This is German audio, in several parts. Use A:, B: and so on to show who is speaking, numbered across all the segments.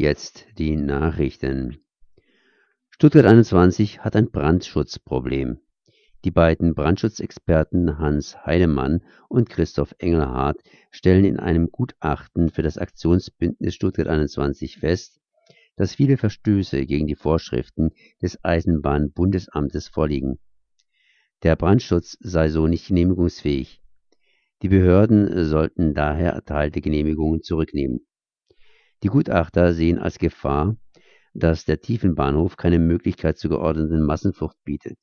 A: Jetzt die Nachrichten. Stuttgart 21 hat ein Brandschutzproblem. Die beiden Brandschutzexperten Hans Heidemann und Christoph Engelhardt stellen in einem Gutachten für das Aktionsbündnis Stuttgart 21 fest, dass viele Verstöße gegen die Vorschriften des Eisenbahnbundesamtes vorliegen. Der Brandschutz sei so nicht genehmigungsfähig. Die Behörden sollten daher erteilte Genehmigungen zurücknehmen. Die Gutachter sehen als Gefahr, dass der Tiefenbahnhof keine Möglichkeit zur geordneten Massenflucht bietet.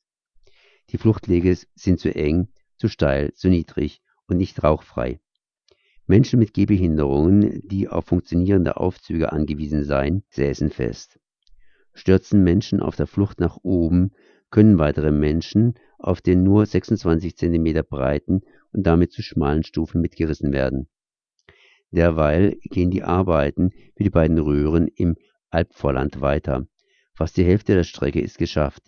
A: Die Fluchtwege sind zu eng, zu steil, zu niedrig und nicht rauchfrei. Menschen mit Gehbehinderungen, die auf funktionierende Aufzüge angewiesen seien, säßen fest. Stürzen Menschen auf der Flucht nach oben, können weitere Menschen auf den nur 26 cm breiten und damit zu schmalen Stufen mitgerissen werden. Derweil gehen die Arbeiten für die beiden Röhren im Albvorland weiter. Fast die Hälfte der Strecke ist geschafft.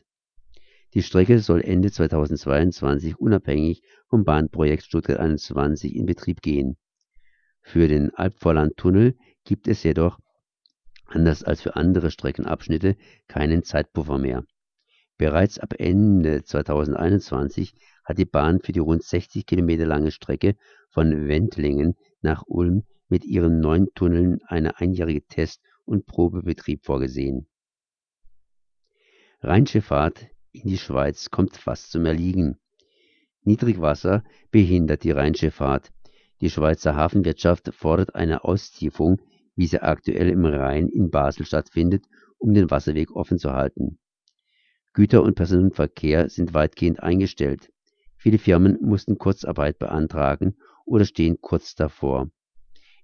A: Die Strecke soll Ende 2022 unabhängig vom Bahnprojekt Stuttgart 21 in Betrieb gehen. Für den Albvorland-Tunnel gibt es jedoch, anders als für andere Streckenabschnitte, keinen Zeitpuffer mehr. Bereits ab Ende 2021 hat die Bahn für die rund 60 Kilometer lange Strecke von Wendlingen nach Ulm mit ihren neun Tunneln eine einjährige Test und Probebetrieb vorgesehen. Rheinschifffahrt in die Schweiz kommt fast zum Erliegen. Niedrigwasser behindert die Rheinschifffahrt. Die Schweizer Hafenwirtschaft fordert eine Austiefung, wie sie aktuell im Rhein in Basel stattfindet, um den Wasserweg offen zu halten. Güter- und Personenverkehr sind weitgehend eingestellt. Viele Firmen mussten Kurzarbeit beantragen oder stehen kurz davor.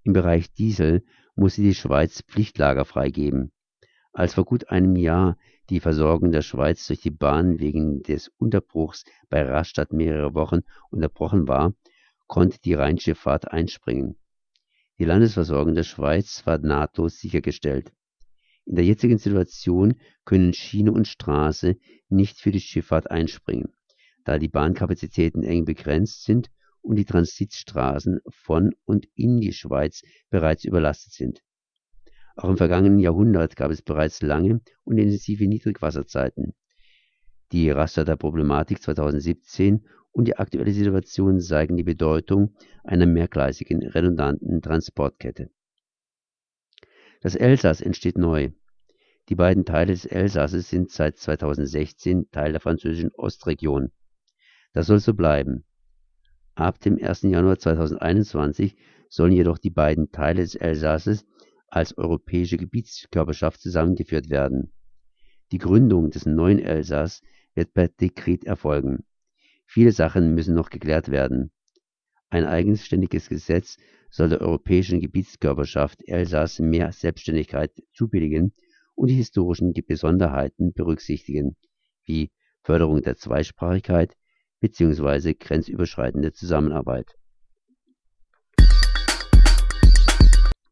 A: Im Bereich Diesel musste die Schweiz Pflichtlager freigeben. Als vor gut einem Jahr die Versorgung der Schweiz durch die Bahn wegen des Unterbruchs bei Rastatt mehrere Wochen unterbrochen war, konnte die Rheinschifffahrt einspringen. Die Landesversorgung der Schweiz war nahtlos sichergestellt. In der jetzigen Situation können Schiene und Straße nicht für die Schifffahrt einspringen, da die Bahnkapazitäten eng begrenzt sind und die Transitstraßen von und in die Schweiz bereits überlastet sind. Auch im vergangenen Jahrhundert gab es bereits lange und intensive Niedrigwasserzeiten. Die Raster der Problematik 2017 und die aktuelle Situation zeigen die Bedeutung einer mehrgleisigen, redundanten Transportkette. Das Elsass entsteht neu. Die beiden Teile des Elsasses sind seit 2016 Teil der französischen Ostregion. Das soll so bleiben. Ab dem 1. Januar 2021 sollen jedoch die beiden Teile des Elsasses als europäische Gebietskörperschaft zusammengeführt werden. Die Gründung des neuen Elsass wird per Dekret erfolgen. Viele Sachen müssen noch geklärt werden. Ein eigenständiges Gesetz soll der europäischen Gebietskörperschaft Elsass mehr Selbstständigkeit zubilligen und die historischen Besonderheiten berücksichtigen, wie Förderung der Zweisprachigkeit bzw. grenzüberschreitende Zusammenarbeit